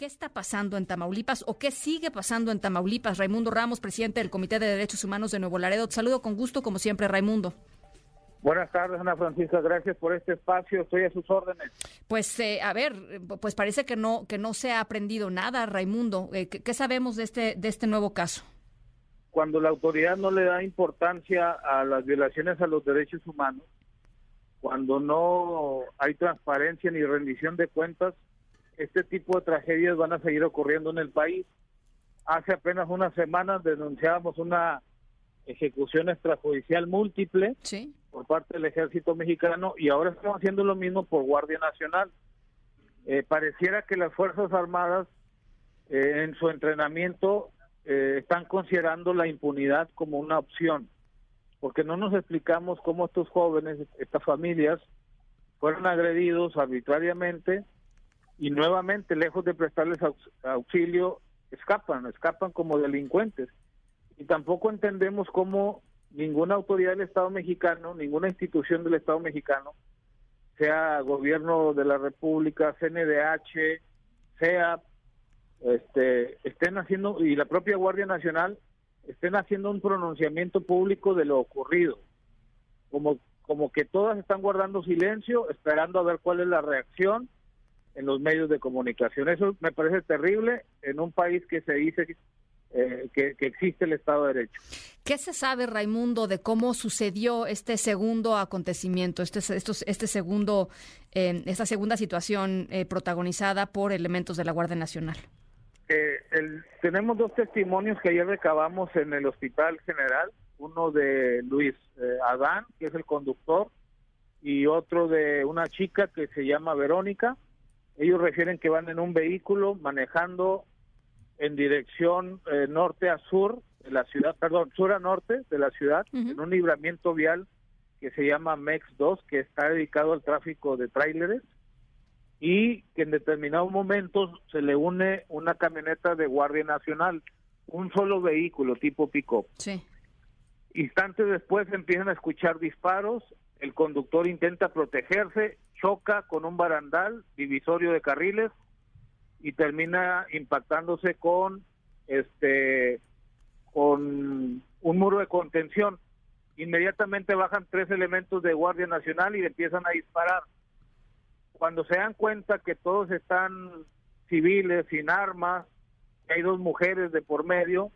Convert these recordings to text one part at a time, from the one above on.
¿Qué está pasando en Tamaulipas o qué sigue pasando en Tamaulipas? Raimundo Ramos, presidente del Comité de Derechos Humanos de Nuevo Laredo. Te saludo con gusto, como siempre, Raimundo. Buenas tardes, Ana Francisca. Gracias por este espacio. Estoy a sus órdenes. Pues, eh, a ver, pues parece que no que no se ha aprendido nada, Raimundo. Eh, ¿qué, sabemos de este de este nuevo caso? Cuando la autoridad no le da importancia a las violaciones a los derechos humanos, cuando no hay transparencia ni rendición de cuentas, este tipo de tragedias van a seguir ocurriendo en el país. Hace apenas unas semanas denunciábamos una ejecución extrajudicial múltiple por parte del ejército mexicano y ahora estamos haciendo lo mismo por Guardia Nacional. Eh, pareciera que las Fuerzas Armadas eh, en su entrenamiento eh, están considerando la impunidad como una opción, porque no nos explicamos cómo estos jóvenes, estas familias, fueron agredidos arbitrariamente y nuevamente, lejos de prestarles auxilio, escapan, escapan como delincuentes. Y tampoco entendemos cómo ninguna autoridad del Estado mexicano, ninguna institución del Estado mexicano, sea gobierno de la República, CNDH, sea, este, estén haciendo, y la propia Guardia Nacional, estén haciendo un pronunciamiento público de lo ocurrido. Como, como que todas están guardando silencio, esperando a ver cuál es la reacción en los medios de comunicación. Eso me parece terrible en un país que se dice eh, que, existe el Estado de Derecho. ¿Qué se sabe, Raimundo, de cómo sucedió este segundo acontecimiento, este, estos, este segundo, eh, esta segunda situación eh, protagonizada por elementos de la Guardia Nacional? tenemos dos testimonios que ayer recabamos en el Hospital General, uno de Luis Adán, que es el conductor, y otro de una chica que se llama Verónica, ellos refieren que van en un vehículo manejando en dirección eh, norte a sur de la ciudad, perdón, sur a norte de la ciudad, en un libramiento vial que se llama MEX 2, que está dedicado al tráfico de tráileres y que en determinados momentos se le une una camioneta de Guardia Nacional, un solo vehículo tipo pick-up. Sí. Instantes después empiezan a escuchar disparos, el conductor intenta protegerse, choca con un barandal divisorio de carriles y termina impactándose con este con un muro de contención. Inmediatamente bajan tres elementos de Guardia Nacional y empiezan a disparar. Cuando se dan cuenta que todos están civiles, sin armas, que hay dos mujeres de por medio,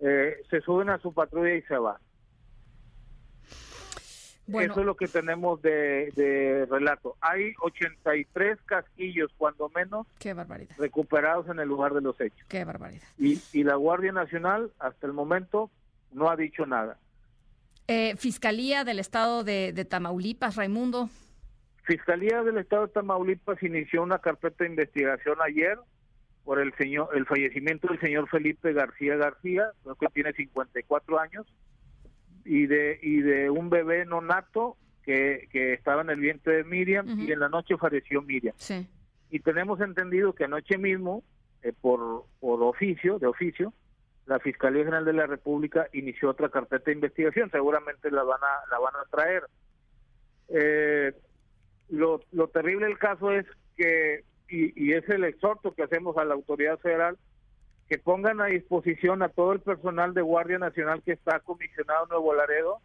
eh, se suben a su patrulla y se van. Eso es lo que tenemos de, relato. Hay 83 casquillos, cuando menos, recuperados en el lugar de los hechos. Qué barbaridad. Y, y la Guardia Nacional, hasta el momento, no ha dicho nada. Eh, Fiscalía del Estado de, de Tamaulipas, Raimundo. Fiscalía del Estado de Tamaulipas inició una carpeta de investigación ayer por el señor el fallecimiento del señor Felipe García García, que tiene 54 años y de y de un bebé no nato que, que estaba en el vientre de Miriam y en la noche falleció Miriam. Sí. Y tenemos entendido que anoche mismo, eh, por, por oficio, de oficio, la Fiscalía General de la República inició otra carpeta de investigación, seguramente la van a, la van a traer. Eh, lo, lo terrible del caso es que, y, y es el exhorto que hacemos a la autoridad federal, que pongan a disposición a todo el personal de Guardia Nacional que está comisionado en Nuevo Laredo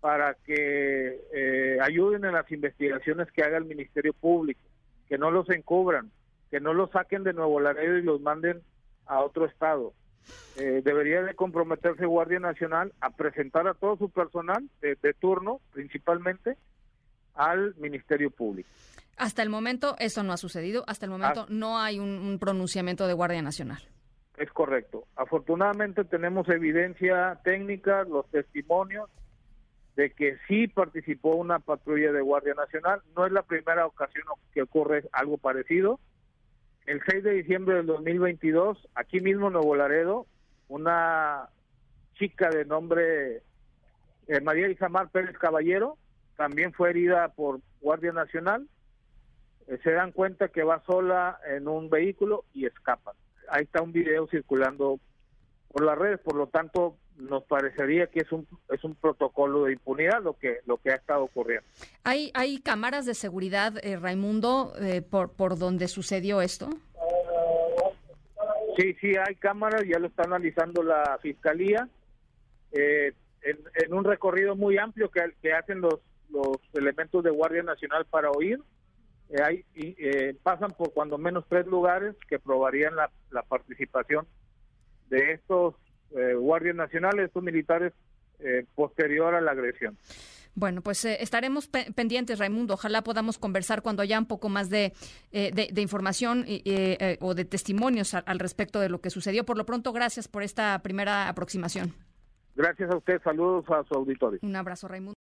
para que eh, ayuden en las investigaciones que haga el Ministerio Público, que no los encubran, que no los saquen de Nuevo Laredo y los manden a otro estado. Eh, debería de comprometerse Guardia Nacional a presentar a todo su personal de, turno, principalmente, al Ministerio Público. Hasta el momento eso no ha sucedido, hasta el momento no hay un pronunciamiento de Guardia Nacional. Es correcto. Afortunadamente tenemos evidencia técnica, los testimonios de que sí participó una patrulla de Guardia Nacional. No es la primera ocasión que ocurre algo parecido. El 6 de diciembre del 2022, aquí mismo en Nuevo Laredo, una chica de nombre eh, María Isamar Pérez Caballero también fue herida por Guardia Nacional. Eh, se dan cuenta que va sola en un vehículo y escapan ahí está un video circulando por las redes, por lo tanto nos parecería que es un es un protocolo de impunidad lo que lo que ha estado ocurriendo. Hay hay cámaras de seguridad, eh, Raimundo, eh, por por donde sucedió esto. Sí, sí, hay cámaras, ya lo está analizando la fiscalía. Eh, en, un recorrido muy amplio que, que hacen los, los elementos de Guardia Nacional para oír, eh, hay, eh, pasan por cuando menos tres lugares que probarían la, la participación de estos guardias nacionales, estos militares, posterior a la agresión. Bueno, pues eh, estaremos pendientes, Raimundo. Ojalá podamos conversar cuando haya un poco más de, eh, de, información eh, o de testimonios al respecto de lo que sucedió. Por lo pronto, gracias por esta primera aproximación. Gracias a usted. Saludos a su auditorio. Un abrazo, Raimundo.